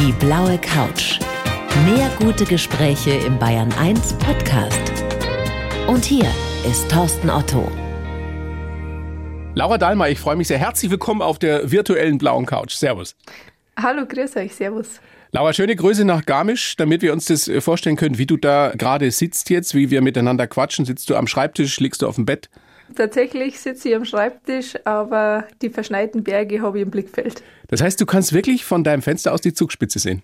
Die blaue Couch. Mehr gute Gespräche im Bayern 1 Podcast. Und hier ist Thorsten Otto. Laura Dahlmer, ich freue mich sehr. Herzlich willkommen auf der virtuellen blauen Couch. Servus. Hallo, grüß euch, servus. Laura, schöne Grüße nach Garmisch, damit wir uns das äh, vorstellen können, wie du da gerade sitzt jetzt, wie wir miteinander quatschen. Sitzt du am Schreibtisch, liegst du auf dem Bett? Tatsächlich sitze ich am Schreibtisch, aber die verschneiten Berge habe ich im Blickfeld. Das heißt, du kannst wirklich von deinem Fenster aus die Zugspitze sehen?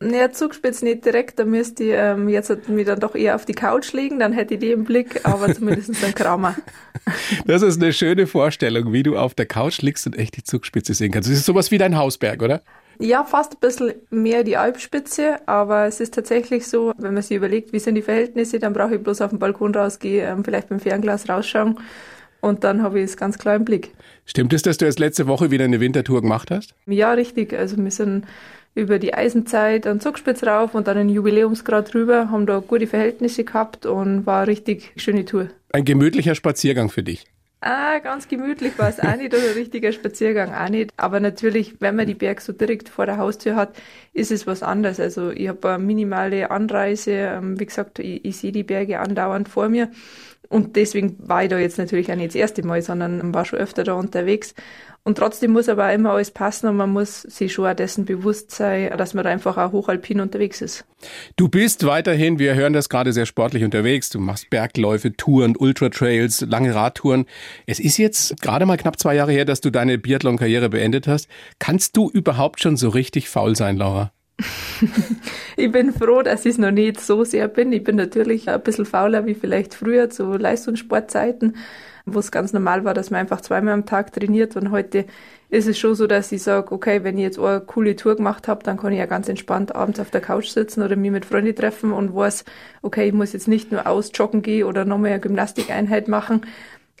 Naja, Zugspitze nicht direkt, da müsste ich ähm, jetzt mich dann doch eher auf die Couch legen, dann hätte ich die im Blick, aber zumindest ein Kramer. Das ist eine schöne Vorstellung, wie du auf der Couch liegst und echt die Zugspitze sehen kannst. Das ist sowas wie dein Hausberg, oder? Ja, fast ein bisschen mehr die Alpspitze, aber es ist tatsächlich so, wenn man sich überlegt, wie sind die Verhältnisse, dann brauche ich bloß auf den Balkon rausgehen, ähm, vielleicht beim Fernglas rausschauen und dann habe ich es ganz klar im Blick. Stimmt es, dass du erst letzte Woche wieder eine Wintertour gemacht hast? Ja, richtig. Also wir sind über die Eisenzeit an Zugspitz rauf und dann einen Jubiläumsgrad rüber, haben da gute Verhältnisse gehabt und war eine richtig schöne Tour. Ein gemütlicher Spaziergang für dich. Ah, ganz gemütlich war es auch nicht oder richtiger Spaziergang auch nicht. Aber natürlich, wenn man die Berg so direkt vor der Haustür hat, ist es was anderes. Also ich habe eine minimale Anreise. Ähm, wie gesagt, ich, ich sehe die Berge andauernd vor mir. Und deswegen war ich da jetzt natürlich auch nicht das erste Mal, sondern war schon öfter da unterwegs. Und trotzdem muss aber auch immer alles passen und man muss sich schon auch dessen bewusst sein, dass man da einfach auch hochalpin unterwegs ist. Du bist weiterhin, wir hören das gerade sehr sportlich unterwegs. Du machst Bergläufe, Touren, Ultratrails, lange Radtouren. Es ist jetzt gerade mal knapp zwei Jahre her, dass du deine Biathlon-Karriere beendet hast. Kannst du überhaupt schon so richtig faul sein, Laura? ich bin froh, dass ich es noch nicht so sehr bin. Ich bin natürlich ein bisschen fauler wie vielleicht früher zu Leistungssportzeiten, wo es ganz normal war, dass man einfach zweimal am Tag trainiert. Und heute ist es schon so, dass ich sage, okay, wenn ich jetzt eine coole Tour gemacht habe, dann kann ich ja ganz entspannt abends auf der Couch sitzen oder mich mit Freunden treffen und weiß, okay, ich muss jetzt nicht nur ausjoggen gehen oder nochmal eine Gymnastikeinheit machen.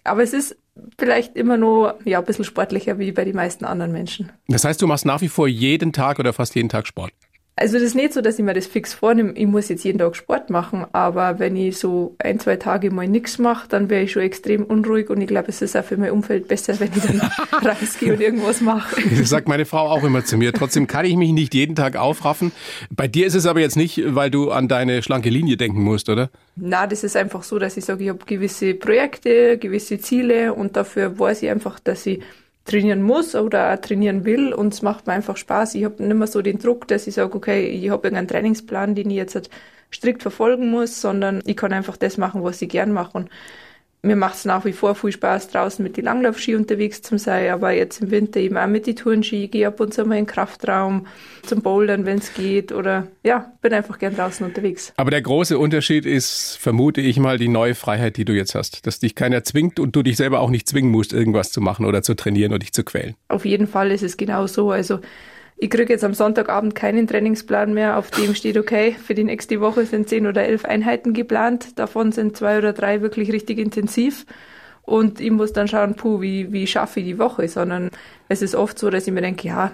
Aber es ist vielleicht immer nur ja, ein bisschen sportlicher wie bei den meisten anderen Menschen. Das heißt, du machst nach wie vor jeden Tag oder fast jeden Tag Sport? Also das ist nicht so, dass ich mir das fix vornehme, ich muss jetzt jeden Tag Sport machen, aber wenn ich so ein, zwei Tage mal nichts mache, dann wäre ich schon extrem unruhig und ich glaube, es ist auch für mein Umfeld besser, wenn ich dann rausgehe und irgendwas mache. Das sagt meine Frau auch immer zu mir. Trotzdem kann ich mich nicht jeden Tag aufraffen. Bei dir ist es aber jetzt nicht, weil du an deine schlanke Linie denken musst, oder? Na, das ist einfach so, dass ich sage, ich habe gewisse Projekte, gewisse Ziele und dafür weiß ich einfach, dass ich trainieren muss oder auch trainieren will und es macht mir einfach Spaß. Ich habe nicht mehr so den Druck, dass ich sage, okay, ich habe irgendeinen Trainingsplan, den ich jetzt halt strikt verfolgen muss, sondern ich kann einfach das machen, was ich gern mache. Und mir macht es nach wie vor viel Spaß, draußen mit den Langlaufski unterwegs zu sein, aber jetzt im Winter eben auch mit den Tourenski. Ich gehe ab und zu mal in den Kraftraum zum Bouldern, wenn es geht oder ja, bin einfach gern draußen unterwegs. Aber der große Unterschied ist, vermute ich mal, die neue Freiheit, die du jetzt hast. Dass dich keiner zwingt und du dich selber auch nicht zwingen musst, irgendwas zu machen oder zu trainieren oder dich zu quälen. Auf jeden Fall ist es genau so. Also ich kriege jetzt am Sonntagabend keinen Trainingsplan mehr, auf dem steht, okay, für die nächste Woche sind zehn oder elf Einheiten geplant. Davon sind zwei oder drei wirklich richtig intensiv. Und ich muss dann schauen, puh, wie, wie schaffe ich die Woche, sondern es ist oft so, dass ich mir denke, ja,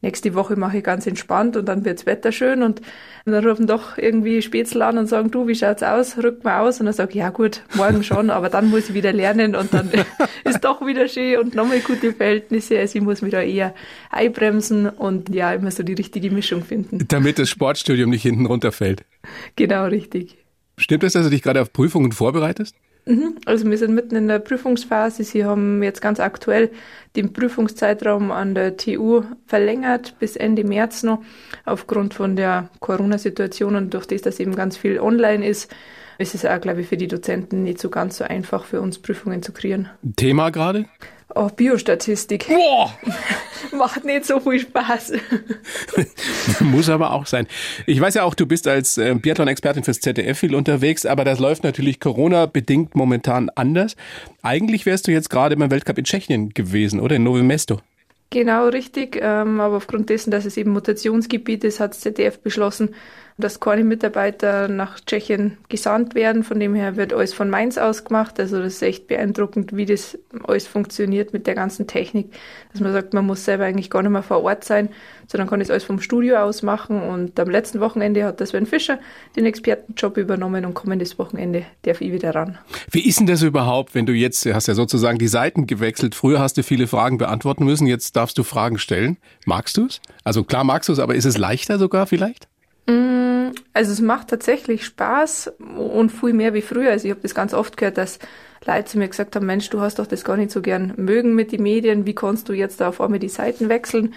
nächste Woche mache ich ganz entspannt und dann wirds Wetter schön und dann rufen doch irgendwie Spätzle an und sagen, du, wie schaut's aus? Rück mal aus und dann sage ich, ja gut, morgen schon, aber dann muss ich wieder lernen und dann ist doch wieder schön und nochmal gute Verhältnisse. Also ich muss mich da eher einbremsen und ja, immer so die richtige Mischung finden. Damit das Sportstudium nicht hinten runterfällt. Genau, richtig. Stimmt es, dass du dich gerade auf Prüfungen vorbereitest? Mhm. Also wir sind mitten in der Prüfungsphase. Sie haben jetzt ganz aktuell den Prüfungszeitraum an der TU verlängert bis Ende März noch aufgrund von der Corona-Situation und durch das, dass eben ganz viel online ist, ist es auch, glaube ich, für die Dozenten nicht so ganz so einfach für uns Prüfungen zu kreieren. Thema gerade? Oh, Biostatistik. Boah! Macht nicht so viel Spaß. Muss aber auch sein. Ich weiß ja auch, du bist als äh, Biathlon-Expertin fürs ZDF viel unterwegs, aber das läuft natürlich Corona-bedingt momentan anders. Eigentlich wärst du jetzt gerade beim Weltcup in Tschechien gewesen, oder? In Novi Mesto. Genau, richtig. Ähm, aber aufgrund dessen, dass es eben Mutationsgebiet ist, hat das ZDF beschlossen, dass keine Mitarbeiter nach Tschechien gesandt werden. Von dem her wird alles von Mainz aus gemacht. Also das ist echt beeindruckend, wie das alles funktioniert mit der ganzen Technik. Dass man sagt, man muss selber eigentlich gar nicht mehr vor Ort sein, sondern kann das alles vom Studio aus machen. Und am letzten Wochenende hat der Sven Fischer den Expertenjob übernommen und kommendes Wochenende darf ich wieder ran. Wie ist denn das überhaupt, wenn du jetzt, du hast ja sozusagen die Seiten gewechselt. Früher hast du viele Fragen beantworten müssen, jetzt darfst du Fragen stellen. Magst du es? Also klar magst du es, aber ist es leichter sogar vielleicht? Mm, also es macht tatsächlich Spaß und viel mehr wie früher. Also ich habe das ganz oft gehört, dass Leute zu mir gesagt haben, Mensch, du hast doch das gar nicht so gern mögen mit den Medien, wie kannst du jetzt da auf einmal die Seiten wechseln?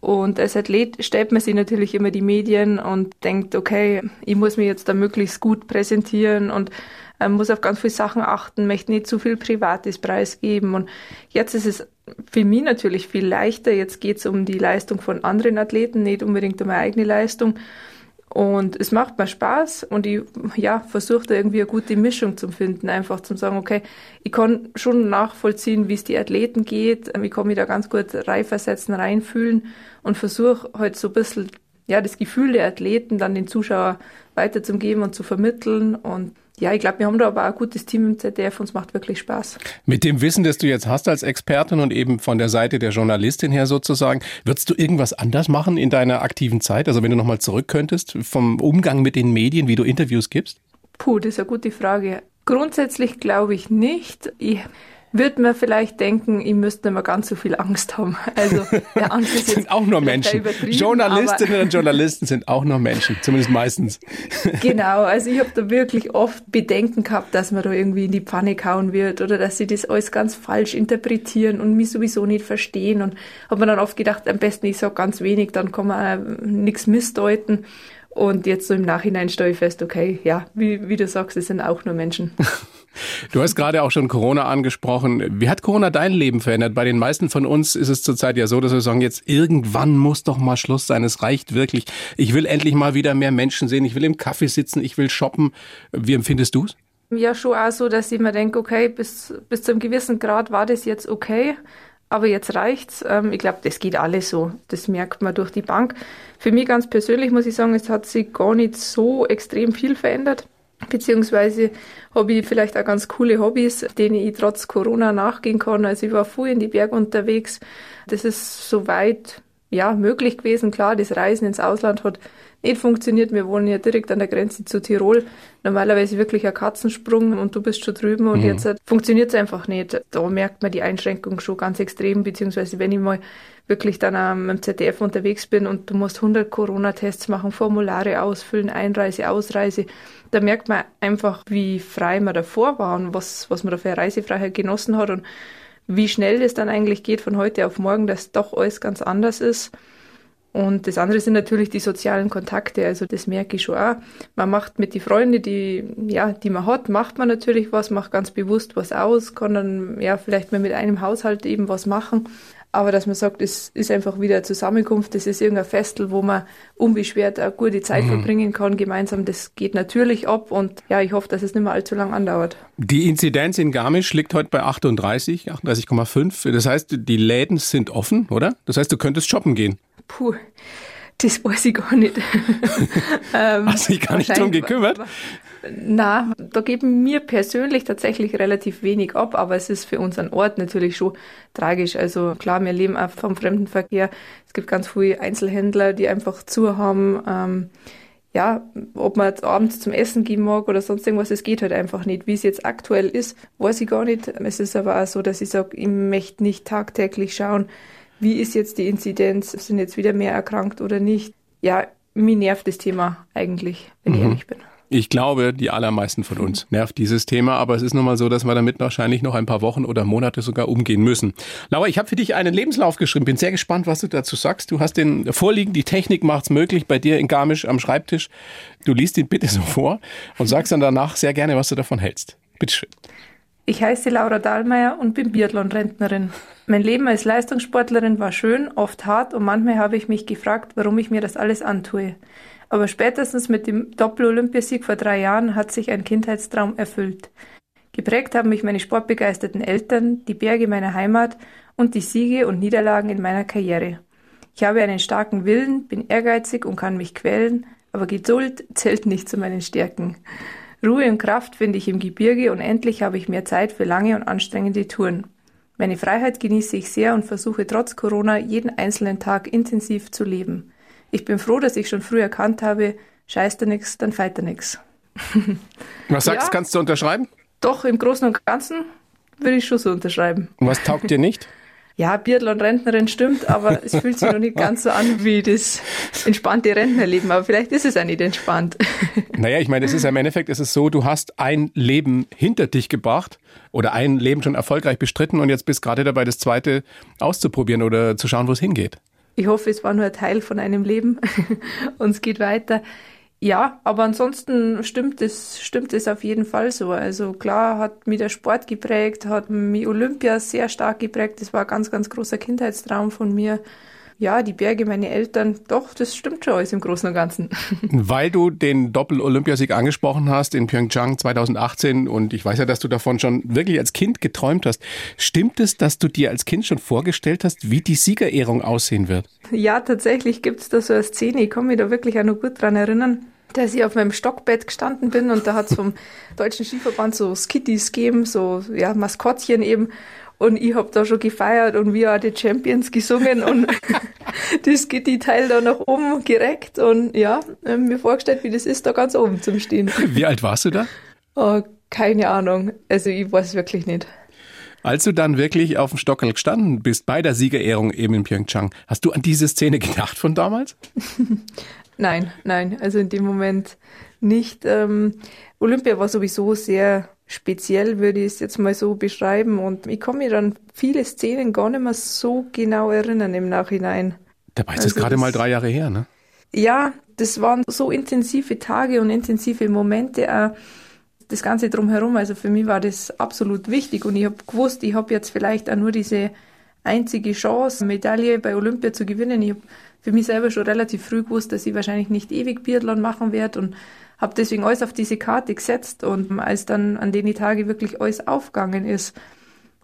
Und als Athlet stellt man sich natürlich immer die Medien und denkt, okay, ich muss mich jetzt da möglichst gut präsentieren und äh, muss auf ganz viele Sachen achten, möchte nicht zu viel Privates preisgeben. Und jetzt ist es für mich natürlich viel leichter. Jetzt geht es um die Leistung von anderen Athleten, nicht unbedingt um meine eigene Leistung. Und es macht mir Spaß und ich ja, versuche da irgendwie eine gute Mischung zu finden, einfach zu sagen, okay, ich kann schon nachvollziehen, wie es die Athleten geht, ich kann mich da ganz gut reinversetzen, reinfühlen und versuche halt so ein bisschen ja, das Gefühl der Athleten dann den Zuschauer weiterzugeben und zu vermitteln und ja, ich glaube, wir haben da aber auch ein gutes Team im ZDF und es macht wirklich Spaß. Mit dem Wissen, das du jetzt hast als Expertin und eben von der Seite der Journalistin her sozusagen, würdest du irgendwas anders machen in deiner aktiven Zeit? Also wenn du nochmal zurück könntest vom Umgang mit den Medien, wie du Interviews gibst? Puh, das ist eine gute Frage. Grundsätzlich glaube ich nicht. Ich wird man vielleicht denken, ich müsste nicht mehr ganz so viel Angst haben. Also der Angst ist sind auch nur Menschen. Journalistinnen und Journalisten sind auch nur Menschen, zumindest meistens. Genau, also ich habe da wirklich oft Bedenken gehabt, dass man da irgendwie in die Pfanne kauen wird oder dass sie das alles ganz falsch interpretieren und mich sowieso nicht verstehen. Und habe mir dann oft gedacht, am besten ich sage ganz wenig, dann kann man nichts missdeuten. Und jetzt so im Nachhinein stelle ich fest, okay, ja, wie, wie du sagst, es sind auch nur Menschen. Du hast gerade auch schon Corona angesprochen. Wie hat Corona dein Leben verändert? Bei den meisten von uns ist es zurzeit ja so, dass wir sagen, jetzt irgendwann muss doch mal Schluss sein. Es reicht wirklich. Ich will endlich mal wieder mehr Menschen sehen. Ich will im Kaffee sitzen. Ich will shoppen. Wie empfindest du es? Ja, schon auch so, dass ich mir denke, okay, bis, bis zu einem gewissen Grad war das jetzt okay. Aber jetzt reicht's. Ähm, ich glaube, das geht alles so. Das merkt man durch die Bank. Für mich ganz persönlich muss ich sagen, es hat sich gar nicht so extrem viel verändert. Beziehungsweise habe ich vielleicht auch ganz coole Hobbys, denen ich trotz Corona nachgehen kann. Also ich war viel in die Berge unterwegs. Das ist soweit ja möglich gewesen. Klar, das Reisen ins Ausland hat nicht funktioniert. Wir wohnen ja direkt an der Grenze zu Tirol. Normalerweise wirklich ein Katzensprung und du bist schon drüben und mhm. jetzt funktioniert es einfach nicht. Da merkt man die Einschränkung schon ganz extrem, beziehungsweise wenn ich mal wirklich dann am im ZDF unterwegs bin und du musst 100 Corona-Tests machen, Formulare ausfüllen, Einreise, Ausreise, da merkt man einfach, wie frei man davor war und was, was man da für eine Reisefreiheit genossen hat und wie schnell es dann eigentlich geht von heute auf morgen, dass doch alles ganz anders ist. Und das andere sind natürlich die sozialen Kontakte. Also das merke ich schon auch. Man macht mit die Freunde, die, ja, die man hat, macht man natürlich was, macht ganz bewusst was aus, kann dann, ja, vielleicht mal mit einem Haushalt eben was machen. Aber dass man sagt, es ist einfach wieder eine Zusammenkunft, das ist irgendein Festel, wo man unbeschwert eine gute Zeit mhm. verbringen kann gemeinsam. Das geht natürlich ab und ja, ich hoffe, dass es nicht mehr allzu lang andauert. Die Inzidenz in Garmisch liegt heute bei 38, 38,5. Das heißt, die Läden sind offen, oder? Das heißt, du könntest shoppen gehen. Puh. Das weiß ich gar nicht. ähm, Hast du dich gar nicht drum gekümmert? Na, da geben mir persönlich tatsächlich relativ wenig ab, aber es ist für unseren Ort natürlich schon tragisch. Also klar, wir leben auch vom Fremdenverkehr. Es gibt ganz viele Einzelhändler, die einfach zu haben. Ähm, ja, ob man jetzt abends zum Essen gehen mag oder sonst irgendwas, es geht halt einfach nicht. Wie es jetzt aktuell ist, weiß ich gar nicht. Es ist aber auch so, dass ich sage, ich möchte nicht tagtäglich schauen, wie ist jetzt die Inzidenz, sind jetzt wieder mehr erkrankt oder nicht. Ja, mir nervt das Thema eigentlich, wenn mhm. ich ehrlich bin. Ich glaube, die allermeisten von uns nervt dieses Thema, aber es ist nun mal so, dass wir damit wahrscheinlich noch ein paar Wochen oder Monate sogar umgehen müssen. Laura, ich habe für dich einen Lebenslauf geschrieben, bin sehr gespannt, was du dazu sagst. Du hast den vorliegen, die Technik macht's möglich bei dir in Garmisch am Schreibtisch. Du liest ihn bitte so vor und sagst dann danach sehr gerne, was du davon hältst. Bitteschön. Ich heiße Laura Dahlmeier und bin Biathlon-Rentnerin. Mein Leben als Leistungssportlerin war schön, oft hart und manchmal habe ich mich gefragt, warum ich mir das alles antue. Aber spätestens mit dem Doppel-Olympiasieg vor drei Jahren hat sich ein Kindheitstraum erfüllt. Geprägt haben mich meine sportbegeisterten Eltern, die Berge meiner Heimat und die Siege und Niederlagen in meiner Karriere. Ich habe einen starken Willen, bin ehrgeizig und kann mich quälen, aber Geduld zählt nicht zu meinen Stärken. Ruhe und Kraft finde ich im Gebirge und endlich habe ich mehr Zeit für lange und anstrengende Touren. Meine Freiheit genieße ich sehr und versuche trotz Corona jeden einzelnen Tag intensiv zu leben. Ich bin froh, dass ich schon früh erkannt habe, scheißt er nix, dann feit er nix. Was sagst, ja, kannst du unterschreiben? Doch, im Großen und Ganzen würde ich schon so unterschreiben. Und was taugt dir nicht? Ja, Biathlon-Rentnerin stimmt, aber es fühlt sich noch nicht ganz so an wie das entspannte Rentnerleben. Aber vielleicht ist es auch nicht entspannt. Naja, ich meine, es ist ja im Endeffekt, es ist so, du hast ein Leben hinter dich gebracht oder ein Leben schon erfolgreich bestritten und jetzt bist gerade dabei, das zweite auszuprobieren oder zu schauen, wo es hingeht. Ich hoffe, es war nur ein Teil von einem Leben und es geht weiter. Ja, aber ansonsten stimmt es, stimmt es auf jeden Fall so. Also klar hat mich der Sport geprägt, hat mich Olympia sehr stark geprägt. Das war ein ganz, ganz großer Kindheitstraum von mir. Ja, die Berge, meine Eltern, doch, das stimmt schon alles im Großen und Ganzen. Weil du den Doppel-Olympiasieg angesprochen hast in Pyeongchang 2018 und ich weiß ja, dass du davon schon wirklich als Kind geträumt hast. Stimmt es, dass du dir als Kind schon vorgestellt hast, wie die Siegerehrung aussehen wird? Ja, tatsächlich gibt es da so eine Szene, ich kann mich da wirklich auch noch gut dran erinnern dass ich auf meinem Stockbett gestanden bin und da hat es vom Deutschen Skiverband so Skitties gegeben, so ja, Maskottchen eben. Und ich hab da schon gefeiert und wir are the Champions gesungen und das Gitti-Teil da nach oben gereckt und ja, mir vorgestellt, wie das ist, da ganz oben zum Stehen. Wie alt warst du da? Oh, keine Ahnung. Also ich weiß wirklich nicht. Als du dann wirklich auf dem Stockerl gestanden bist bei der Siegerehrung eben in Pyeongchang, hast du an diese Szene gedacht von damals? Nein, nein, also in dem Moment nicht. Ähm, Olympia war sowieso sehr speziell, würde ich es jetzt mal so beschreiben. Und ich kann mich dann viele Szenen gar nicht mehr so genau erinnern im Nachhinein. Dabei ist es also gerade mal drei Jahre her, ne? Ja, das waren so intensive Tage und intensive Momente. Auch das Ganze drumherum. Also für mich war das absolut wichtig und ich habe gewusst, ich habe jetzt vielleicht auch nur diese einzige Chance, Medaille bei Olympia zu gewinnen. Ich habe für mich selber schon relativ früh gewusst, dass ich wahrscheinlich nicht ewig Biathlon machen werde und habe deswegen alles auf diese Karte gesetzt und als dann an den Tage wirklich alles aufgegangen ist,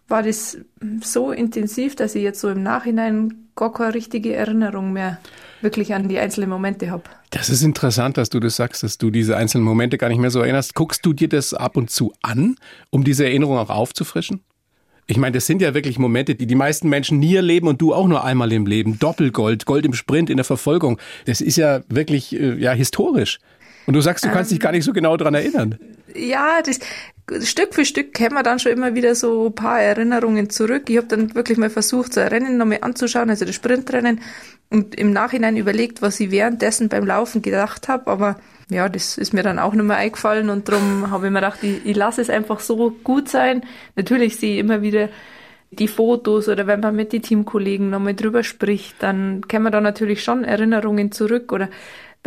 war das so intensiv, dass ich jetzt so im Nachhinein gar keine richtige Erinnerung mehr wirklich an die einzelnen Momente habe. Das ist interessant, dass du das sagst, dass du diese einzelnen Momente gar nicht mehr so erinnerst. Guckst du dir das ab und zu an, um diese Erinnerung auch aufzufrischen? Ich meine, das sind ja wirklich Momente, die die meisten Menschen nie erleben und du auch nur einmal im Leben. Doppelgold, Gold im Sprint, in der Verfolgung. Das ist ja wirklich äh, ja historisch. Und du sagst, du kannst dich gar nicht so genau dran erinnern. Ja, das, Stück für Stück kämen wir dann schon immer wieder so ein paar Erinnerungen zurück. Ich habe dann wirklich mal versucht, so ein Rennen nochmal anzuschauen, also das Sprintrennen, und im Nachhinein überlegt, was ich währenddessen beim Laufen gedacht habe. Aber ja, das ist mir dann auch nicht mehr eingefallen und darum habe ich mir gedacht, ich, ich lasse es einfach so gut sein. Natürlich sehe ich immer wieder die Fotos oder wenn man mit den Teamkollegen nochmal drüber spricht, dann kämen da natürlich schon Erinnerungen zurück oder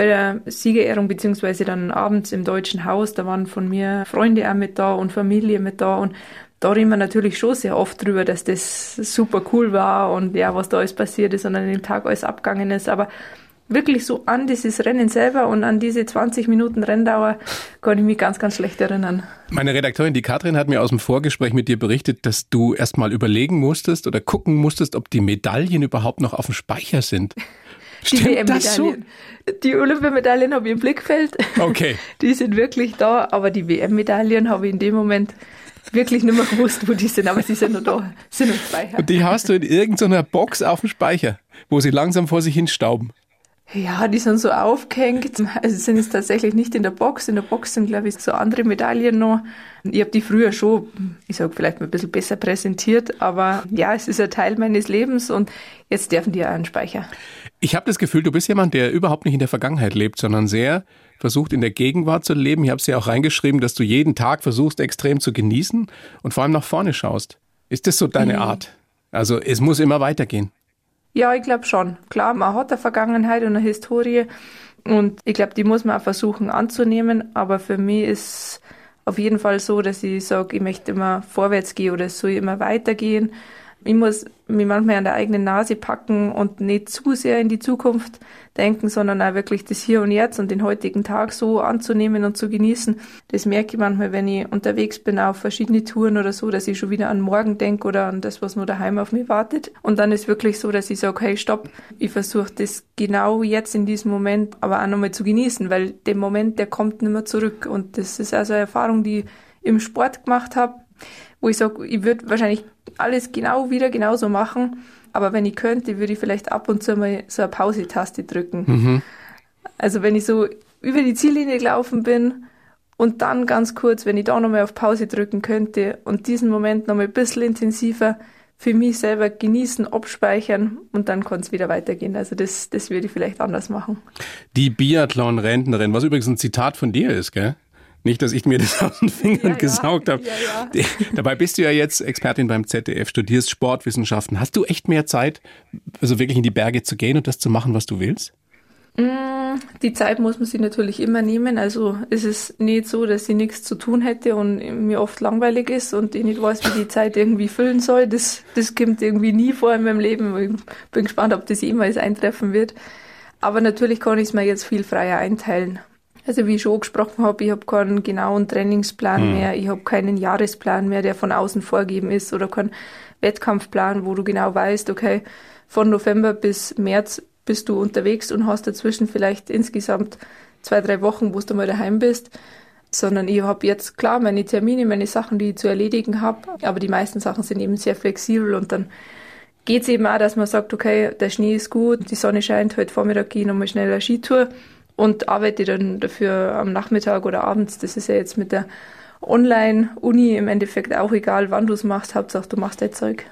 bei der Siegerehrung beziehungsweise dann abends im Deutschen Haus, da waren von mir Freunde auch mit da und Familie mit da und da reden wir natürlich schon sehr oft drüber, dass das super cool war und ja, was da alles passiert ist und an dem Tag alles abgegangen ist, aber wirklich so an dieses Rennen selber und an diese 20 Minuten Renndauer kann ich mich ganz, ganz schlecht erinnern. Meine Redakteurin, die Katrin, hat mir aus dem Vorgespräch mit dir berichtet, dass du erst mal überlegen musstest oder gucken musstest, ob die Medaillen überhaupt noch auf dem Speicher sind. Stimmt die das so? Die Olympiamedaillen habe ich im Blickfeld. Okay. Die sind wirklich da, aber die WM-Medaillen habe ich in dem Moment wirklich nicht mehr gewusst, wo die sind, aber sie sind noch da, sind noch Speicher. Und die hast du in irgendeiner Box auf dem Speicher, wo sie langsam vor sich hin stauben. Ja, die sind so aufgehängt. Also sind jetzt tatsächlich nicht in der Box. In der Box sind, glaube ich, so andere Medaillen noch. Ich habe die früher schon, ich sage vielleicht mal ein bisschen besser präsentiert, aber ja, es ist ein Teil meines Lebens und jetzt dürfen die auch einen Speicher. Ich habe das Gefühl, du bist jemand, der überhaupt nicht in der Vergangenheit lebt, sondern sehr versucht in der Gegenwart zu leben. Ich habe es ja auch reingeschrieben, dass du jeden Tag versuchst, extrem zu genießen und vor allem nach vorne schaust. Ist das so deine mhm. Art? Also es muss immer weitergehen. Ja, ich glaube schon. Klar, man hat eine Vergangenheit und eine Historie und ich glaube, die muss man auch versuchen anzunehmen. Aber für mich ist auf jeden Fall so, dass ich sage, ich möchte immer vorwärts gehen oder es soll immer weitergehen. Ich muss mich manchmal an der eigenen Nase packen und nicht zu sehr in die Zukunft denken, sondern auch wirklich das Hier und Jetzt und den heutigen Tag so anzunehmen und zu genießen. Das merke ich manchmal, wenn ich unterwegs bin auf verschiedene Touren oder so, dass ich schon wieder an morgen denke oder an das, was nur daheim auf mich wartet. Und dann ist wirklich so, dass ich sage, hey, stopp, ich versuche das genau jetzt in diesem Moment aber auch nochmal zu genießen, weil der Moment, der kommt nicht mehr zurück. Und das ist also eine Erfahrung, die ich im Sport gemacht habe, wo ich sage, ich würde wahrscheinlich alles genau wieder genauso machen, aber wenn ich könnte, würde ich vielleicht ab und zu mal so eine Pause-Taste drücken. Mhm. Also wenn ich so über die Ziellinie gelaufen bin und dann ganz kurz, wenn ich da nochmal auf Pause drücken könnte und diesen Moment nochmal ein bisschen intensiver für mich selber genießen, abspeichern und dann kann es wieder weitergehen. Also das, das würde ich vielleicht anders machen. Die Biathlon-Rentnerin, was übrigens ein Zitat von dir ist, gell? Nicht, dass ich mir das aus den Fingern ja, gesaugt ja. habe. Ja, Dabei bist du ja jetzt Expertin beim ZDF, studierst Sportwissenschaften. Hast du echt mehr Zeit, also wirklich in die Berge zu gehen und das zu machen, was du willst? Mm, die Zeit muss man sich natürlich immer nehmen. Also es ist nicht so, dass ich nichts zu tun hätte und mir oft langweilig ist und ich nicht weiß, wie die Zeit irgendwie füllen soll. Das, das kommt irgendwie nie vor in meinem Leben. Ich bin gespannt, ob das jemals eintreffen wird. Aber natürlich kann ich es mir jetzt viel freier einteilen. Also wie ich schon gesprochen habe, ich habe keinen genauen Trainingsplan mhm. mehr, ich habe keinen Jahresplan mehr, der von außen vorgegeben ist oder keinen Wettkampfplan, wo du genau weißt, okay, von November bis März bist du unterwegs und hast dazwischen vielleicht insgesamt zwei, drei Wochen, wo du mal daheim bist. Sondern ich habe jetzt klar meine Termine, meine Sachen, die ich zu erledigen habe, aber die meisten Sachen sind eben sehr flexibel und dann geht es eben auch, dass man sagt, okay, der Schnee ist gut, die Sonne scheint, heute Vormittag gehe ich nochmal schnell eine Skitour und arbeite dann dafür am Nachmittag oder abends. Das ist ja jetzt mit der Online-Uni im Endeffekt auch egal, wann du es machst. Hauptsache, du machst dein Zeug.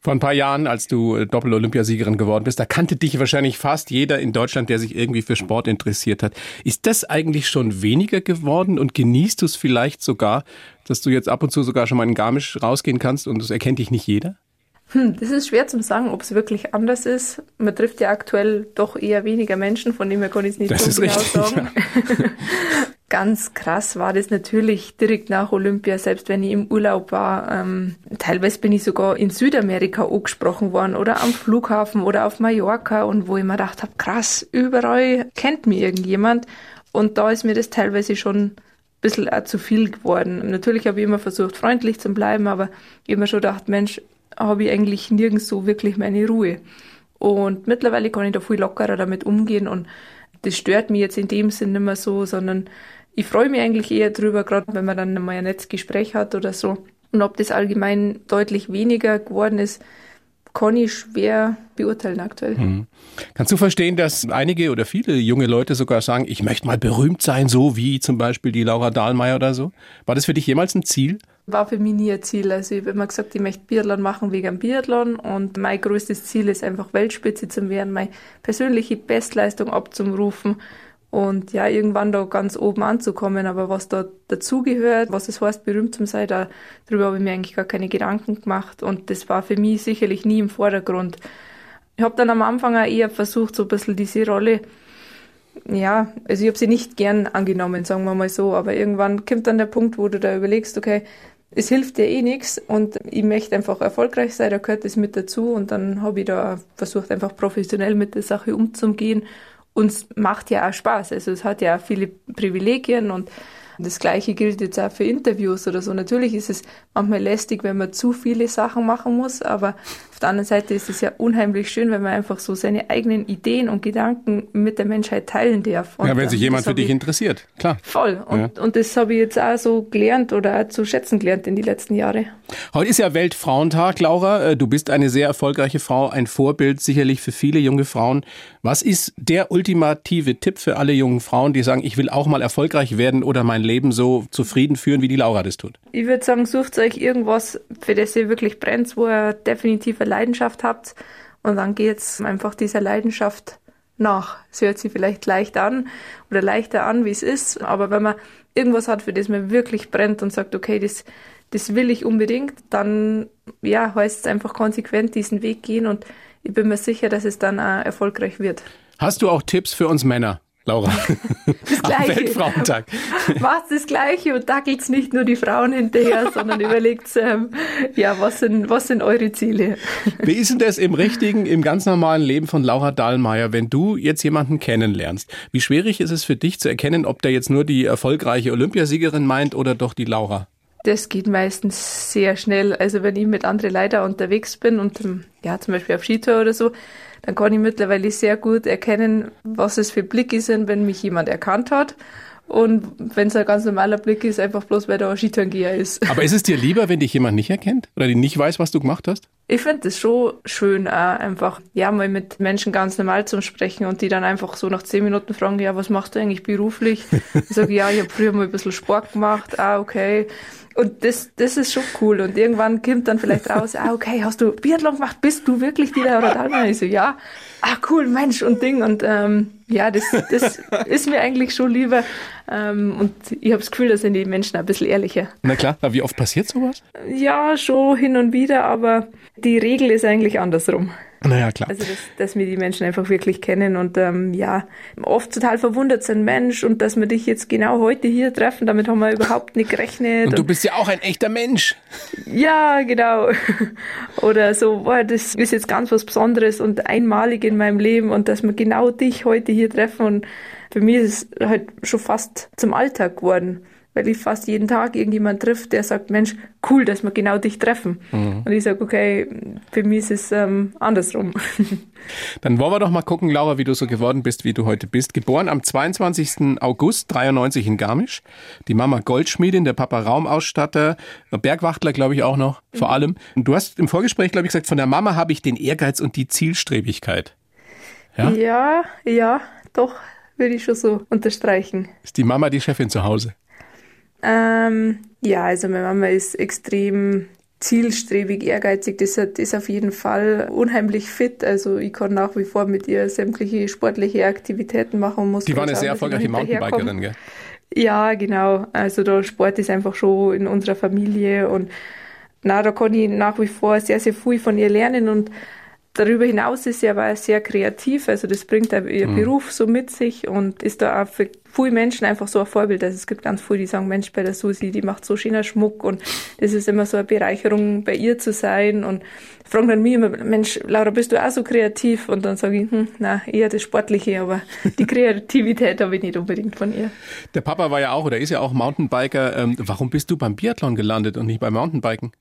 Vor ein paar Jahren, als du äh, Doppel-Olympiasiegerin geworden bist, da kannte dich wahrscheinlich fast jeder in Deutschland, der sich irgendwie für Sport interessiert hat. Ist das eigentlich schon weniger geworden und genießt du es vielleicht sogar, dass du jetzt ab und zu sogar schon mal in Garmisch rausgehen kannst und es erkennt dich nicht jeder? Hm, das ist schwer zu sagen, ob es wirklich anders ist. Man trifft ja aktuell doch eher weniger Menschen, von dem her kann ich es nicht das so genau richtig, sagen. Ja. Ganz krass war das natürlich direkt nach Olympia, selbst wenn ich im Urlaub war. Ähm, teilweise bin ich sogar in Südamerika angesprochen worden oder am Flughafen oder auf Mallorca und wo ich mir gedacht habe, krass, überall kennt mich irgendjemand. Und da ist mir das teilweise schon ein bisschen auch zu viel geworden. Natürlich habe ich immer versucht, freundlich zu bleiben, aber ich habe mir schon gedacht, Mensch, habe ich eigentlich nirgends so wirklich meine Ruhe. Und mittlerweile kann ich da viel lockerer damit umgehen und das stört mich jetzt in dem Sinn nicht mehr so, sondern ich freue mich eigentlich eher drüber, gerade wenn man dann mal ein nettes Gespräch hat oder so. Und ob das allgemein deutlich weniger geworden ist, kann ich schwer beurteilen aktuell. Mhm. Kannst du verstehen, dass einige oder viele junge Leute sogar sagen, ich möchte mal berühmt sein, so wie zum Beispiel die Laura Dahlmeier oder so? War das für dich jemals ein Ziel? War für mich nie ein Ziel. Also ich habe immer gesagt, ich möchte Biathlon machen wegen Biathlon und mein größtes Ziel ist einfach Weltspitze zu werden, meine persönliche Bestleistung abzurufen und ja, irgendwann da ganz oben anzukommen. Aber was da dazugehört, was es heißt, berühmt zu sein, da, darüber habe ich mir eigentlich gar keine Gedanken gemacht. Und das war für mich sicherlich nie im Vordergrund. Ich habe dann am Anfang auch eher versucht, so ein bisschen diese Rolle, ja, also ich habe sie nicht gern angenommen, sagen wir mal so. Aber irgendwann kommt dann der Punkt, wo du da überlegst, okay, es hilft dir eh nichts und ich möchte einfach erfolgreich sein, da gehört das mit dazu und dann habe ich da versucht, einfach professionell mit der Sache umzugehen uns macht ja auch Spaß. Also es hat ja auch viele Privilegien und das Gleiche gilt jetzt auch für Interviews oder so. Natürlich ist es manchmal lästig, wenn man zu viele Sachen machen muss, aber auf der anderen Seite ist es ja unheimlich schön, wenn man einfach so seine eigenen Ideen und Gedanken mit der Menschheit teilen darf. Und ja, wenn sich jemand für dich interessiert, klar. Voll. Und, ja. und das habe ich jetzt auch so gelernt oder auch zu schätzen gelernt in die letzten Jahre. Heute ist ja Weltfrauentag, Laura. Äh, du bist eine sehr erfolgreiche Frau, ein Vorbild sicherlich für viele junge Frauen. Was ist der ultimative Tipp für alle jungen Frauen, die sagen, ich will auch mal erfolgreich werden oder mein Leben so zufrieden führen, wie die Laura das tut? Ich würde sagen, sucht euch irgendwas, für das ihr wirklich brennt, wo ihr definitiv eine Leidenschaft habt. Und dann geht's einfach dieser Leidenschaft nach. Es hört sich vielleicht leicht an oder leichter an, wie es ist. Aber wenn man irgendwas hat, für das man wirklich brennt und sagt, okay, das, das will ich unbedingt, dann ja, heißt es einfach konsequent diesen Weg gehen und ich bin mir sicher, dass es dann auch erfolgreich wird. Hast du auch Tipps für uns Männer? Laura. Das Gleiche. Am Weltfrauentag. Macht das Gleiche und dackelt nicht nur die Frauen hinterher, sondern überlegt, ähm, ja, was sind, was sind eure Ziele? Wie ist denn das im richtigen, im ganz normalen Leben von Laura Dahlmeier, wenn du jetzt jemanden kennenlernst? Wie schwierig ist es für dich zu erkennen, ob der jetzt nur die erfolgreiche Olympiasiegerin meint oder doch die Laura? Das geht meistens sehr schnell. Also wenn ich mit anderen Leuten unterwegs bin und ähm, ja, zum Beispiel auf Skitour oder so, dann kann ich mittlerweile sehr gut erkennen, was es für Blicke sind, wenn mich jemand erkannt hat. Und wenn es ein ganz normaler Blick ist, einfach bloß, weil da ein Skitourengeher ist. Aber ist es dir lieber, wenn dich jemand nicht erkennt oder die nicht weiß, was du gemacht hast? Ich finde es schon schön, auch einfach, ja, mal mit Menschen ganz normal zu sprechen und die dann einfach so nach zehn Minuten fragen, ja, was machst du eigentlich beruflich? Ich sage, ja, ich habe früher mal ein bisschen Sport gemacht, ah, okay. Und das, das ist schon cool. Und irgendwann kommt dann vielleicht raus, ah, okay, hast du Biathlon gemacht? Bist du wirklich die Laura Dahlmann? Ich so, ja. Ah, cool, Mensch und Ding. Und ähm, ja, das, das ist mir eigentlich schon lieber. Ähm, und ich habe das Gefühl, da sind die Menschen ein bisschen ehrlicher. Na klar, aber wie oft passiert sowas? Ja, schon hin und wieder, aber die Regel ist eigentlich andersrum. Naja, klar. Also, dass, dass wir die Menschen einfach wirklich kennen und ähm, ja, oft total verwundert sind Mensch und dass wir dich jetzt genau heute hier treffen, damit haben wir überhaupt nicht gerechnet. Und du bist ja auch ein echter Mensch. Ja, genau. Oder so, boah, das ist jetzt ganz was Besonderes und einmalig in meinem Leben und dass wir genau dich heute hier treffen und für mich ist es halt schon fast zum Alltag geworden weil ich fast jeden Tag irgendjemand trifft, der sagt, Mensch, cool, dass wir genau dich treffen. Mhm. Und ich sage, okay, für mich ist es ähm, andersrum. Dann wollen wir doch mal gucken, Laura, wie du so geworden bist, wie du heute bist. Geboren am 22. August 93 in Garmisch. Die Mama Goldschmiedin, der Papa Raumausstatter, Bergwachtler, glaube ich auch noch, vor mhm. allem. Und du hast im Vorgespräch, glaube ich, gesagt, von der Mama habe ich den Ehrgeiz und die Zielstrebigkeit. Ja, ja, ja doch, würde ich schon so unterstreichen. Ist die Mama die Chefin zu Hause? Ähm, ja, also meine Mama ist extrem zielstrebig, ehrgeizig. Das ist auf jeden Fall unheimlich fit. Also ich kann nach wie vor mit ihr sämtliche sportliche Aktivitäten machen. Muss Die war eine sehr erfolgreiche Mountainbikerin, gell? Ja, genau. Also der Sport ist einfach schon in unserer Familie und na, da kann ich nach wie vor sehr, sehr viel von ihr lernen und Darüber hinaus ist sie aber sehr kreativ, also das bringt ihr mhm. Beruf so mit sich und ist da auch für viele Menschen einfach so ein Vorbild. Also es gibt ganz viele, die sagen, Mensch, bei der Susi, die macht so schöner Schmuck und das ist immer so eine Bereicherung, bei ihr zu sein und fragen dann mich immer, Mensch, Laura, bist du auch so kreativ? Und dann sage ich, hm, na, eher das Sportliche, aber die Kreativität habe ich nicht unbedingt von ihr. Der Papa war ja auch oder ist ja auch Mountainbiker. Ähm, warum bist du beim Biathlon gelandet und nicht beim Mountainbiken?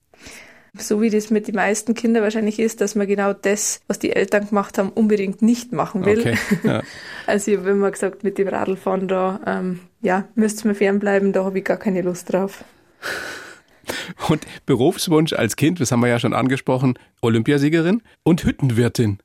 So wie das mit den meisten Kindern wahrscheinlich ist, dass man genau das, was die Eltern gemacht haben, unbedingt nicht machen will. Okay, ja. Also ich habe immer gesagt, mit dem Radlfahren da, ähm, ja, müsste mir fernbleiben, da habe ich gar keine Lust drauf. Und Berufswunsch als Kind, das haben wir ja schon angesprochen, Olympiasiegerin und Hüttenwirtin.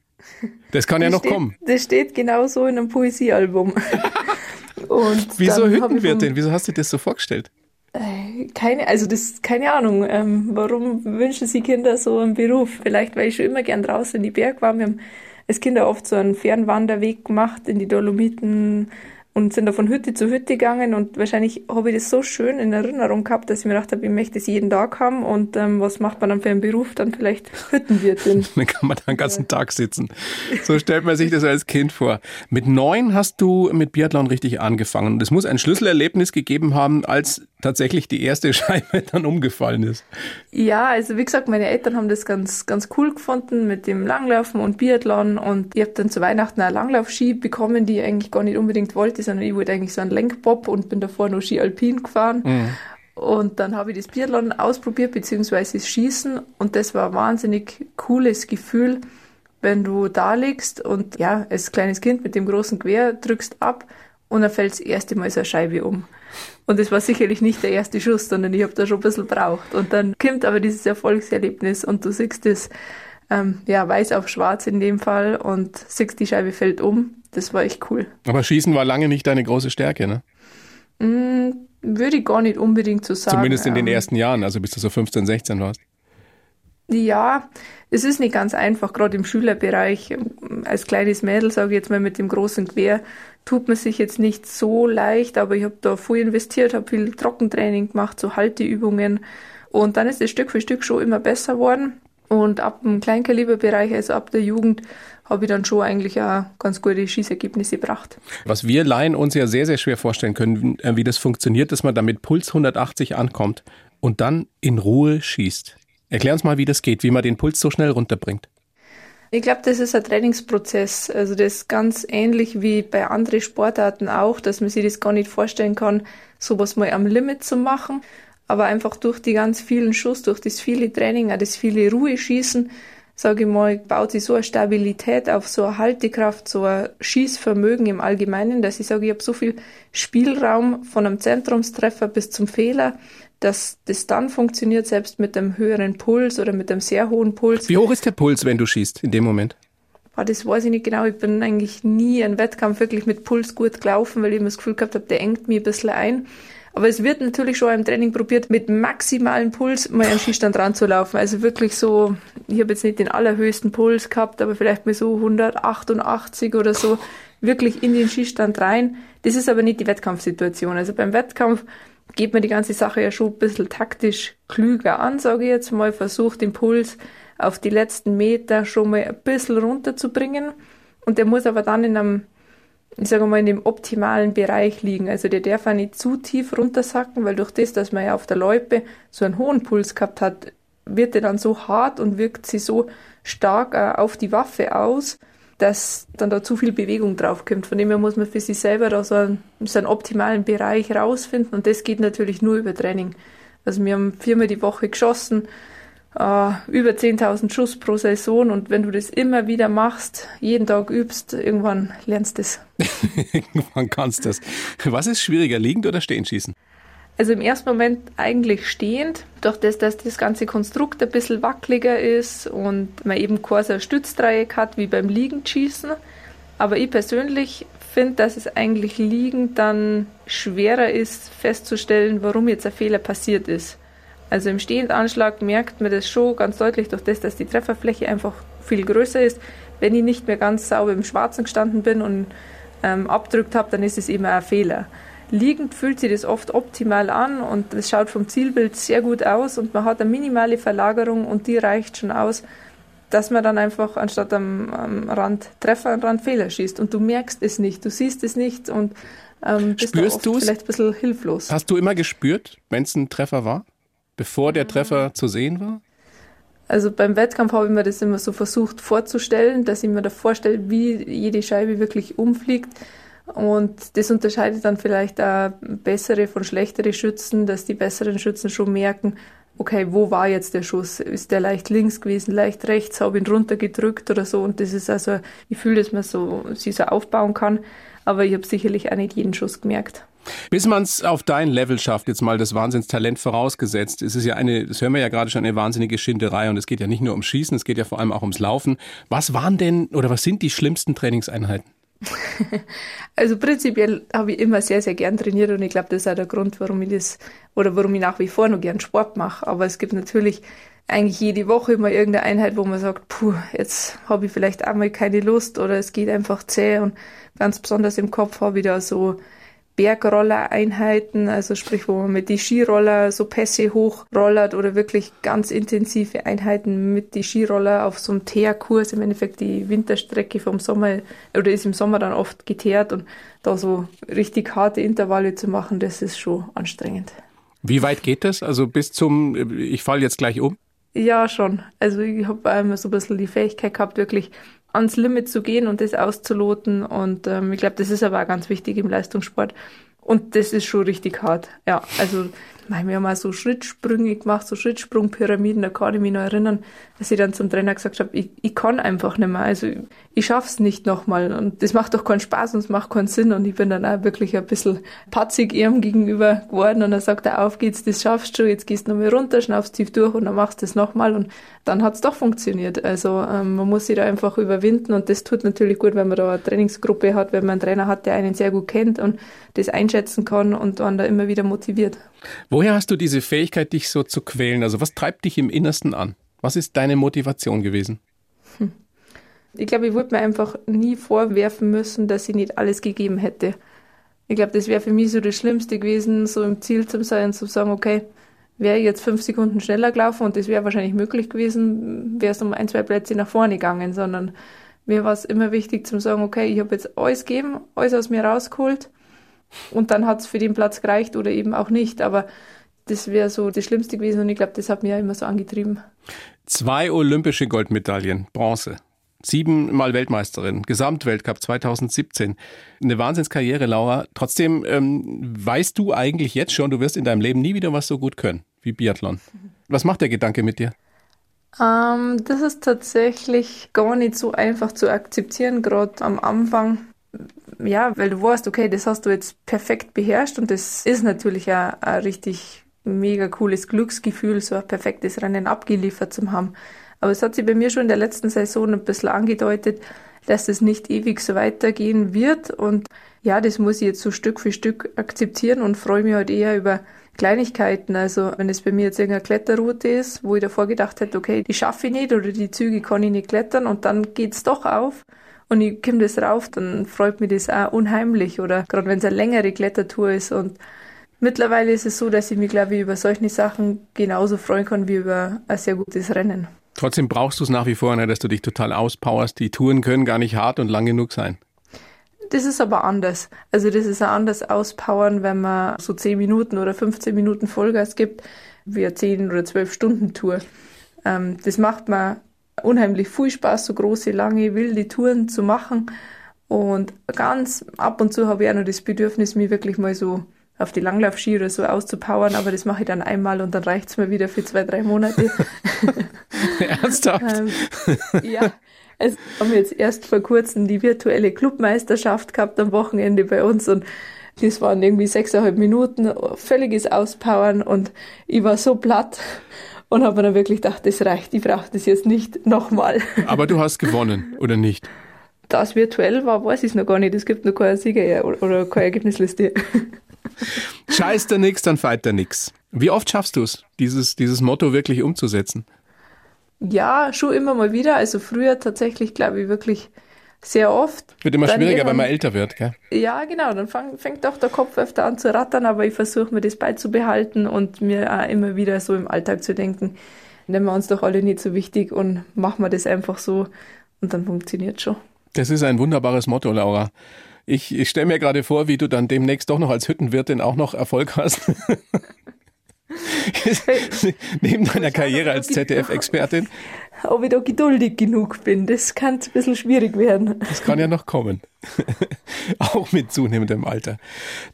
Das kann das ja noch steht, kommen. Das steht genau so in einem Poesiealbum. Und Wieso Hüttenwirtin? Wieso hast du dir das so vorgestellt? Äh, keine, also das, keine Ahnung. Ähm, warum wünschen sich Kinder so einen Beruf? Vielleicht, weil ich schon immer gern draußen in die Berg war. Wir haben als Kinder oft so einen Fernwanderweg gemacht in die Dolomiten und sind da von Hütte zu Hütte gegangen und wahrscheinlich habe ich das so schön in Erinnerung gehabt, dass ich mir gedacht habe, ich möchte es jeden Tag haben und ähm, was macht man dann für einen Beruf? Dann vielleicht Hüttenwirtin. dann kann man da den ganzen Tag sitzen. So stellt man sich das als Kind vor. Mit neun hast du mit Biathlon richtig angefangen und es muss ein Schlüsselerlebnis gegeben haben, als tatsächlich die erste Scheibe dann umgefallen ist. Ja, also wie gesagt, meine Eltern haben das ganz, ganz cool gefunden mit dem Langlaufen und Biathlon und ich habe dann zu Weihnachten eine Langlaufski bekommen, die ich eigentlich gar nicht unbedingt wollte, sondern ich wollte eigentlich so einen Lenkbob und bin davor nur Ski Alpin gefahren. Mhm. Und dann habe ich das Biathlon ausprobiert, beziehungsweise das Schießen und das war ein wahnsinnig cooles Gefühl, wenn du da liegst und ja, als kleines Kind mit dem großen Gewehr drückst ab und dann fällt das erste Mal so eine Scheibe um. Und es war sicherlich nicht der erste Schuss, sondern ich habe da schon ein bisschen braucht. Und dann kommt aber dieses Erfolgserlebnis und du siehst es, ähm, ja, weiß auf schwarz in dem Fall und siehst, die Scheibe fällt um. Das war echt cool. Aber Schießen war lange nicht deine große Stärke, ne? Mm, würde ich gar nicht unbedingt so sagen. Zumindest in den ähm, ersten Jahren, also bis du so 15, 16 warst. Ja, es ist nicht ganz einfach, gerade im Schülerbereich. Als kleines Mädel, sage ich jetzt mal, mit dem großen Quer, tut man sich jetzt nicht so leicht, aber ich habe da viel investiert, habe viel Trockentraining gemacht, so Halteübungen. Und dann ist es Stück für Stück schon immer besser geworden. Und ab dem Kleinkaliberbereich, also ab der Jugend, habe ich dann schon eigentlich auch ganz gute Schießergebnisse gebracht. Was wir Laien uns ja sehr, sehr schwer vorstellen können, äh, wie das funktioniert, dass man da mit Puls 180 ankommt und dann in Ruhe schießt. Erklär uns mal, wie das geht, wie man den Puls so schnell runterbringt. Ich glaube, das ist ein Trainingsprozess. Also das ist ganz ähnlich wie bei anderen Sportarten auch, dass man sich das gar nicht vorstellen kann, sowas mal am Limit zu machen. Aber einfach durch die ganz vielen Schuss, durch das viele Training, auch das viele Ruheschießen, sage ich mal, baut sich so eine Stabilität auf, so eine Haltekraft, so ein Schießvermögen im Allgemeinen, dass ich sage, ich habe so viel Spielraum von einem Zentrumstreffer bis zum Fehler, dass das dann funktioniert, selbst mit einem höheren Puls oder mit einem sehr hohen Puls. Wie hoch ist der Puls, wenn du schießt in dem Moment? Boah, das weiß ich nicht genau. Ich bin eigentlich nie einen Wettkampf wirklich mit Puls gut gelaufen, weil ich immer das Gefühl gehabt habe, der engt mich ein bisschen ein. Aber es wird natürlich schon im Training probiert, mit maximalem Puls mal an Schießstand ranzulaufen. Also wirklich so, ich habe jetzt nicht den allerhöchsten Puls gehabt, aber vielleicht mal so 188 oder so, wirklich in den Schießstand rein. Das ist aber nicht die Wettkampfsituation. Also beim Wettkampf geht man die ganze Sache ja schon ein bisschen taktisch klüger an, sage ich jetzt mal, versucht den Puls auf die letzten Meter schon mal ein bisschen runterzubringen. Und der muss aber dann in einem, ich sage mal, in dem optimalen Bereich liegen. Also der darf auch nicht zu tief runtersacken, weil durch das, dass man ja auf der Loipe so einen hohen Puls gehabt hat, wird der dann so hart und wirkt sie so stark äh, auf die Waffe aus, dass dann da zu viel Bewegung draufkommt. Von dem her muss man für sich selber da so einen, so einen optimalen Bereich rausfinden und das geht natürlich nur über Training. Also wir haben viermal die Woche geschossen, äh, über 10.000 Schuss pro Saison und wenn du das immer wieder machst, jeden Tag übst, irgendwann lernst du das. irgendwann kannst du das. Was ist schwieriger, liegend oder stehen schießen? Also im ersten Moment eigentlich stehend, durch das, dass das ganze Konstrukt ein bisschen wackeliger ist und man eben kein so Stützdreieck hat wie beim Liegendschießen. Aber ich persönlich finde, dass es eigentlich liegend dann schwerer ist festzustellen, warum jetzt ein Fehler passiert ist. Also im Stehendanschlag merkt man das schon ganz deutlich durch das, dass die Trefferfläche einfach viel größer ist. Wenn ich nicht mehr ganz sauber im Schwarzen gestanden bin und ähm, abdrückt habe, dann ist es eben ein Fehler. Liegend fühlt sich das oft optimal an und es schaut vom Zielbild sehr gut aus und man hat eine minimale Verlagerung und die reicht schon aus, dass man dann einfach anstatt am, am Rand Treffer, am Rand Fehler schießt. Und du merkst es nicht, du siehst es nicht und ähm, bist Spürst du vielleicht ein bisschen hilflos. Hast du immer gespürt, wenn es ein Treffer war, bevor der Treffer zu sehen war? Also beim Wettkampf habe ich mir das immer so versucht vorzustellen, dass ich mir da vorstelle, wie jede Scheibe wirklich umfliegt und das unterscheidet dann vielleicht auch bessere von schlechteren Schützen, dass die besseren Schützen schon merken, okay, wo war jetzt der Schuss? Ist der leicht links gewesen, leicht rechts, habe ihn runtergedrückt oder so. Und das ist also ein Gefühl, dass man so, sich so aufbauen kann. Aber ich habe sicherlich auch nicht jeden Schuss gemerkt. Bis man es auf dein Level schafft, jetzt mal das Wahnsinnstalent vorausgesetzt, ist es ja eine, das hören wir ja gerade schon, eine wahnsinnige Schinderei und es geht ja nicht nur ums Schießen, es geht ja vor allem auch ums Laufen. Was waren denn oder was sind die schlimmsten Trainingseinheiten? Also prinzipiell habe ich immer sehr, sehr gern trainiert und ich glaube, das ist auch der Grund, warum ich das oder warum ich nach wie vor noch gern Sport mache. Aber es gibt natürlich eigentlich jede Woche immer irgendeine Einheit, wo man sagt, puh, jetzt habe ich vielleicht einmal keine Lust oder es geht einfach zäh und ganz besonders im Kopf habe ich da so Bergroller-Einheiten, also sprich, wo man mit die Skiroller so Pässe hochrollert oder wirklich ganz intensive Einheiten mit die Skiroller auf so einem Teerkurs, im Endeffekt die Winterstrecke vom Sommer, oder ist im Sommer dann oft geteert und da so richtig harte Intervalle zu machen, das ist schon anstrengend. Wie weit geht das? Also bis zum, ich falle jetzt gleich um? Ja, schon. Also ich habe einmal so ein bisschen die Fähigkeit gehabt, wirklich ans Limit zu gehen und das auszuloten. Und ähm, ich glaube, das ist aber auch ganz wichtig im Leistungssport. Und das ist schon richtig hart. Ja, also wir haben mal so Schrittsprünge gemacht, so Schrittsprungpyramiden, da kann ich mich noch erinnern, dass ich dann zum Trainer gesagt habe, ich, ich kann einfach nicht mehr, also ich, schaff's nicht nochmal und das macht doch keinen Spaß und es macht keinen Sinn und ich bin dann auch wirklich ein bisschen patzig ihm gegenüber geworden und dann sagt er, auf geht's, das schaffst du, jetzt gehst du nochmal runter, schnaufst tief durch und dann machst du das nochmal und dann hat's doch funktioniert. Also ähm, man muss sich da einfach überwinden und das tut natürlich gut, wenn man da eine Trainingsgruppe hat, wenn man einen Trainer hat, der einen sehr gut kennt und das einschätzen kann und dann da immer wieder motiviert. Woher hast du diese Fähigkeit, dich so zu quälen? Also was treibt dich im Innersten an? Was ist deine Motivation gewesen? Hm. Ich glaube, ich würde mir einfach nie vorwerfen müssen, dass ich nicht alles gegeben hätte. Ich glaube, das wäre für mich so das Schlimmste gewesen, so im Ziel zu sein, zu sagen, okay, wäre ich jetzt fünf Sekunden schneller gelaufen und das wäre wahrscheinlich möglich gewesen, wäre es um ein, zwei Plätze nach vorne gegangen, sondern Mir war es immer wichtig zu sagen, okay, ich habe jetzt alles gegeben, alles aus mir rausgeholt und dann hat es für den Platz gereicht oder eben auch nicht. Aber das wäre so das Schlimmste gewesen und ich glaube, das hat mich ja immer so angetrieben. Zwei olympische Goldmedaillen, Bronze. Siebenmal Weltmeisterin, Gesamtweltcup 2017. Eine Wahnsinnskarriere, Laura. Trotzdem ähm, weißt du eigentlich jetzt schon, du wirst in deinem Leben nie wieder was so gut können wie Biathlon. Was macht der Gedanke mit dir? Ähm, das ist tatsächlich gar nicht so einfach zu akzeptieren, gerade am Anfang. Ja, weil du weißt, okay, das hast du jetzt perfekt beherrscht und das ist natürlich ja ein richtig mega cooles Glücksgefühl, so ein perfektes Rennen abgeliefert zu haben. Aber es hat sich bei mir schon in der letzten Saison ein bisschen angedeutet, dass es nicht ewig so weitergehen wird. Und ja, das muss ich jetzt so Stück für Stück akzeptieren und freue mich halt eher über Kleinigkeiten. Also wenn es bei mir jetzt irgendeine Kletterroute ist, wo ich davor gedacht hätte, okay, die schaffe ich nicht oder die Züge kann ich nicht klettern und dann geht's doch auf und ich komme das rauf, dann freut mich das auch unheimlich. Oder gerade wenn es eine längere Klettertour ist und mittlerweile ist es so, dass ich mich, glaube ich, über solche Sachen genauso freuen kann wie über ein sehr gutes Rennen. Trotzdem brauchst du es nach wie vor, ne, dass du dich total auspowerst. Die Touren können gar nicht hart und lang genug sein. Das ist aber anders. Also das ist ein anders auspowern, wenn man so 10 Minuten oder 15 Minuten Vollgas gibt, wie eine 10 oder 12 Stunden Tour. Ähm, das macht mir unheimlich viel Spaß, so große, lange, wilde Touren zu machen. Und ganz ab und zu habe ich auch noch das Bedürfnis, mich wirklich mal so auf die Langlaufski oder so auszupowern, aber das mache ich dann einmal und dann reicht's mir wieder für zwei, drei Monate. Ernsthaft? ähm, ja. Es haben wir jetzt erst vor kurzem die virtuelle Clubmeisterschaft gehabt am Wochenende bei uns und das waren irgendwie sechseinhalb Minuten, völliges Auspowern und ich war so platt und habe mir dann wirklich gedacht, das reicht, ich brauche das jetzt nicht nochmal. Aber du hast gewonnen, oder nicht? Da es virtuell war, weiß ich es noch gar nicht. Es gibt noch keine Sieger oder keine Ergebnisliste. Scheiß da nix, dann feit da nix. Wie oft schaffst du es, dieses, dieses Motto wirklich umzusetzen? Ja, schon immer mal wieder. Also früher tatsächlich, glaube ich, wirklich sehr oft. Wird immer dann schwieriger, wenn man älter wird, gell? Ja, genau. Dann fang, fängt auch der Kopf öfter an zu rattern, aber ich versuche mir das beizubehalten und mir auch immer wieder so im Alltag zu denken, nehmen wir uns doch alle nicht so wichtig und machen wir das einfach so und dann funktioniert schon. Das ist ein wunderbares Motto, Laura. Ich, ich stelle mir gerade vor, wie du dann demnächst doch noch als Hüttenwirtin auch noch Erfolg hast. Neben deiner Karriere als ZDF-Expertin. Ob ich da geduldig genug bin, das kann ein bisschen schwierig werden. Das kann ja noch kommen. Auch mit zunehmendem Alter.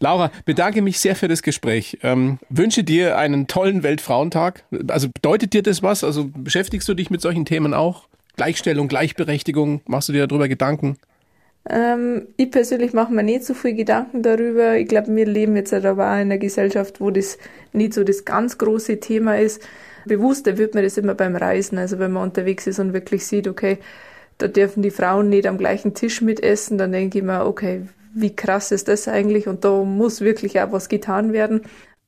Laura, bedanke mich sehr für das Gespräch. Ähm, wünsche dir einen tollen Weltfrauentag. Also bedeutet dir das was? Also beschäftigst du dich mit solchen Themen auch? Gleichstellung, Gleichberechtigung, machst du dir darüber Gedanken? Ähm, ich persönlich mache mir nicht so viel Gedanken darüber. Ich glaube, wir leben jetzt halt aber auch in einer Gesellschaft, wo das nicht so das ganz große Thema ist. Bewusster wird man das immer beim Reisen. Also wenn man unterwegs ist und wirklich sieht, okay, da dürfen die Frauen nicht am gleichen Tisch mitessen, dann denke ich mir, okay, wie krass ist das eigentlich? Und da muss wirklich auch was getan werden.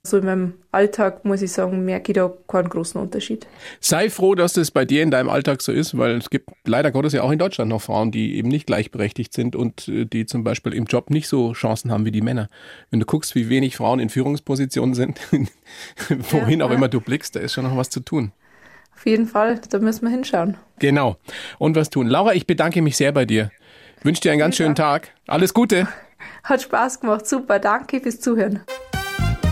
So in meinem Alltag, muss ich sagen, merke ich da keinen großen Unterschied. Sei froh, dass das bei dir in deinem Alltag so ist, weil es gibt leider Gottes ja auch in Deutschland noch Frauen, die eben nicht gleichberechtigt sind und äh, die zum Beispiel im Job nicht so Chancen haben wie die Männer. Wenn du guckst, wie wenig Frauen in Führungspositionen sind, wohin ja, auch ja. immer du blickst, da ist schon noch was zu tun. Auf jeden Fall, da müssen wir hinschauen. Genau. Und was tun. Laura, ich bedanke mich sehr bei dir. Wünsche dir einen ganz schönen Tag. Alles Gute. Hat Spaß gemacht. Super. Danke fürs Zuhören.